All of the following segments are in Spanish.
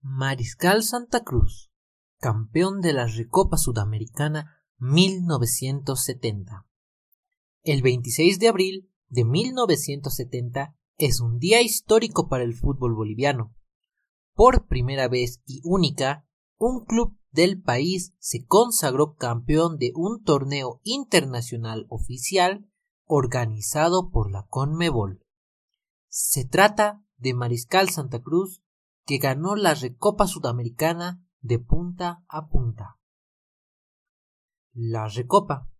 Mariscal Santa Cruz, campeón de la Recopa Sudamericana 1970. El 26 de abril de 1970 es un día histórico para el fútbol boliviano. Por primera vez y única, un club del país se consagró campeón de un torneo internacional oficial organizado por la Conmebol. Se trata de Mariscal Santa Cruz, que ganó la Recopa Sudamericana de punta a punta. La Recopa,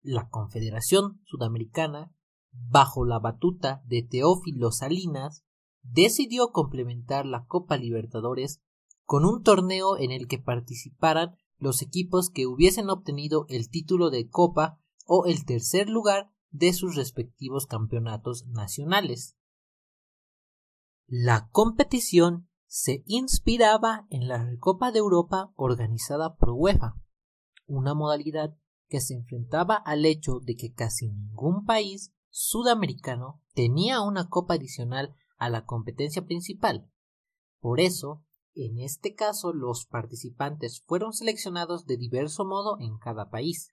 la Confederación Sudamericana, bajo la batuta de Teófilo Salinas, decidió complementar la Copa Libertadores con un torneo en el que participaran los equipos que hubiesen obtenido el título de Copa o el tercer lugar de sus respectivos campeonatos nacionales. La competición se inspiraba en la Recopa de Europa organizada por UEFA, una modalidad que se enfrentaba al hecho de que casi ningún país sudamericano tenía una copa adicional a la competencia principal. Por eso, en este caso, los participantes fueron seleccionados de diverso modo en cada país.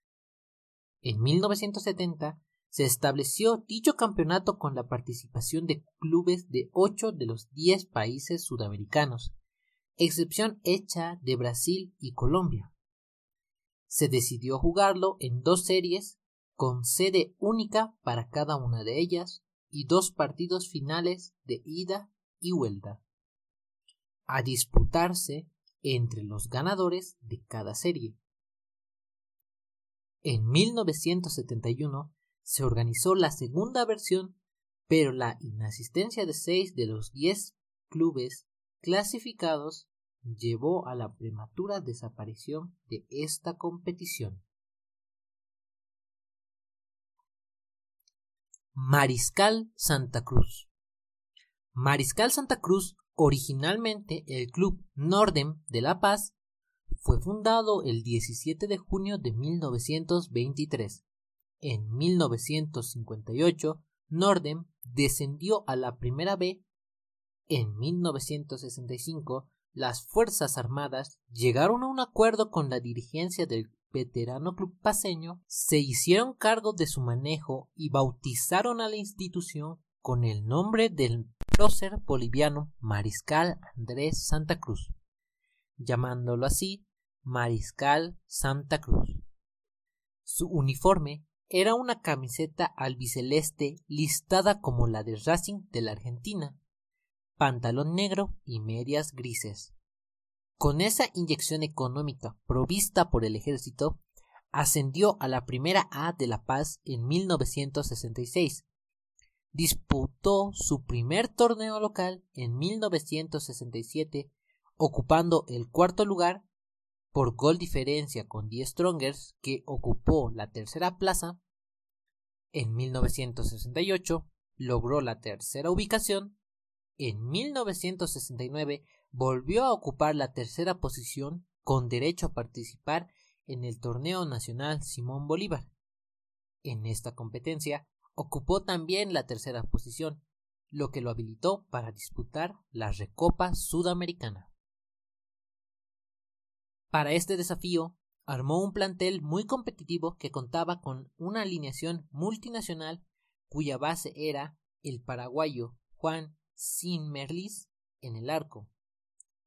En 1970 se estableció dicho campeonato con la participación de clubes de ocho de los diez países sudamericanos, excepción hecha de Brasil y Colombia. Se decidió jugarlo en dos series con sede única para cada una de ellas y dos partidos finales de ida y vuelta a disputarse entre los ganadores de cada serie. En 1971 se organizó la segunda versión, pero la inasistencia de seis de los diez clubes clasificados llevó a la prematura desaparición de esta competición. Mariscal Santa Cruz Mariscal Santa Cruz Originalmente el Club Nordem de La Paz fue fundado el 17 de junio de 1923. En 1958 Nordem descendió a la Primera B. En 1965 las Fuerzas Armadas llegaron a un acuerdo con la dirigencia del veterano club paseño, se hicieron cargo de su manejo y bautizaron a la institución con el nombre del prócer boliviano Mariscal Andrés Santa Cruz, llamándolo así Mariscal Santa Cruz. Su uniforme era una camiseta albiceleste listada como la de Racing de la Argentina, pantalón negro y medias grises. Con esa inyección económica provista por el ejército, ascendió a la primera A de La Paz en 1966 disputó su primer torneo local en 1967, ocupando el cuarto lugar por gol diferencia con Die Strongers, que ocupó la tercera plaza. En 1968 logró la tercera ubicación. En 1969 volvió a ocupar la tercera posición con derecho a participar en el torneo nacional Simón Bolívar. En esta competencia Ocupó también la tercera posición, lo que lo habilitó para disputar la Recopa Sudamericana. Para este desafío, armó un plantel muy competitivo que contaba con una alineación multinacional cuya base era el paraguayo Juan Sinmerlis en el arco,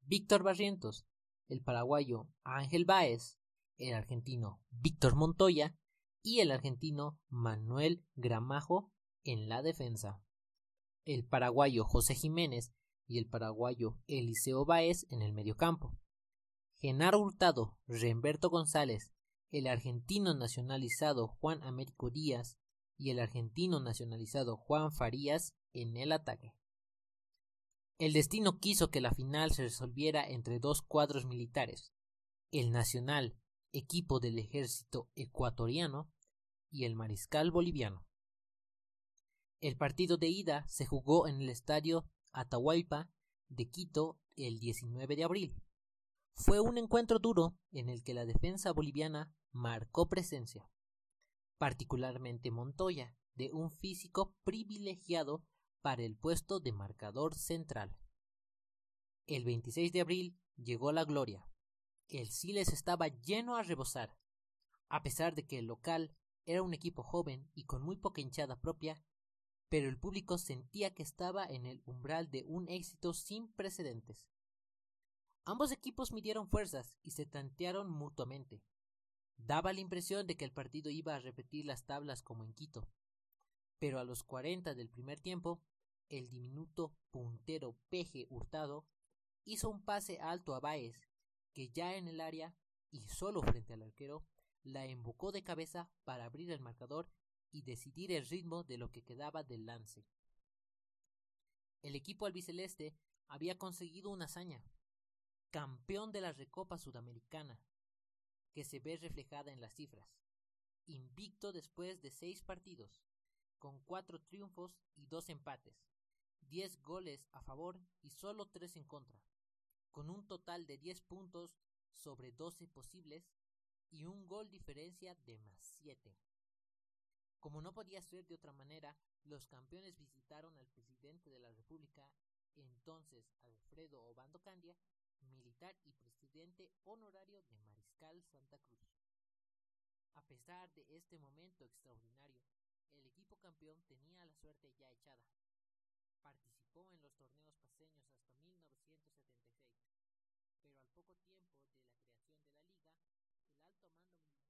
Víctor Barrientos, el paraguayo Ángel Báez, el argentino Víctor Montoya y el argentino Manuel Gramajo en la defensa. El paraguayo José Jiménez y el paraguayo Eliseo Báez en el mediocampo. Genaro Hurtado, Remberto González, el argentino nacionalizado Juan Américo Díaz y el argentino nacionalizado Juan Farías en el ataque. El destino quiso que la final se resolviera entre dos cuadros militares, el Nacional equipo del ejército ecuatoriano, y el mariscal boliviano. El partido de ida se jugó en el estadio Atahualpa de Quito el 19 de abril. Fue un encuentro duro en el que la defensa boliviana marcó presencia, particularmente Montoya, de un físico privilegiado para el puesto de marcador central. El 26 de abril llegó la gloria. El Siles estaba lleno a rebosar. A pesar de que el local era un equipo joven y con muy poca hinchada propia, pero el público sentía que estaba en el umbral de un éxito sin precedentes. Ambos equipos midieron fuerzas y se tantearon mutuamente. Daba la impresión de que el partido iba a repetir las tablas como en Quito. Pero a los cuarenta del primer tiempo, el diminuto puntero Peje Hurtado hizo un pase alto a Baez, que ya en el área y solo frente al arquero, la embocó de cabeza para abrir el marcador y decidir el ritmo de lo que quedaba del lance. El equipo albiceleste había conseguido una hazaña, campeón de la Recopa Sudamericana, que se ve reflejada en las cifras. Invicto después de seis partidos, con cuatro triunfos y dos empates, diez goles a favor y solo tres en contra, con un total de diez puntos sobre doce posibles y un gol diferencia de más siete. Como no podía ser de otra manera, los campeones visitaron al presidente de la República, entonces Alfredo Obando Candia, militar y presidente honorario de Mariscal Santa Cruz. A pesar de este momento extraordinario, el equipo campeón tenía la suerte ya echada. Participó en los torneos paseños hasta 1976, pero al poco tiempo de la creación de la liga, el alto mando militar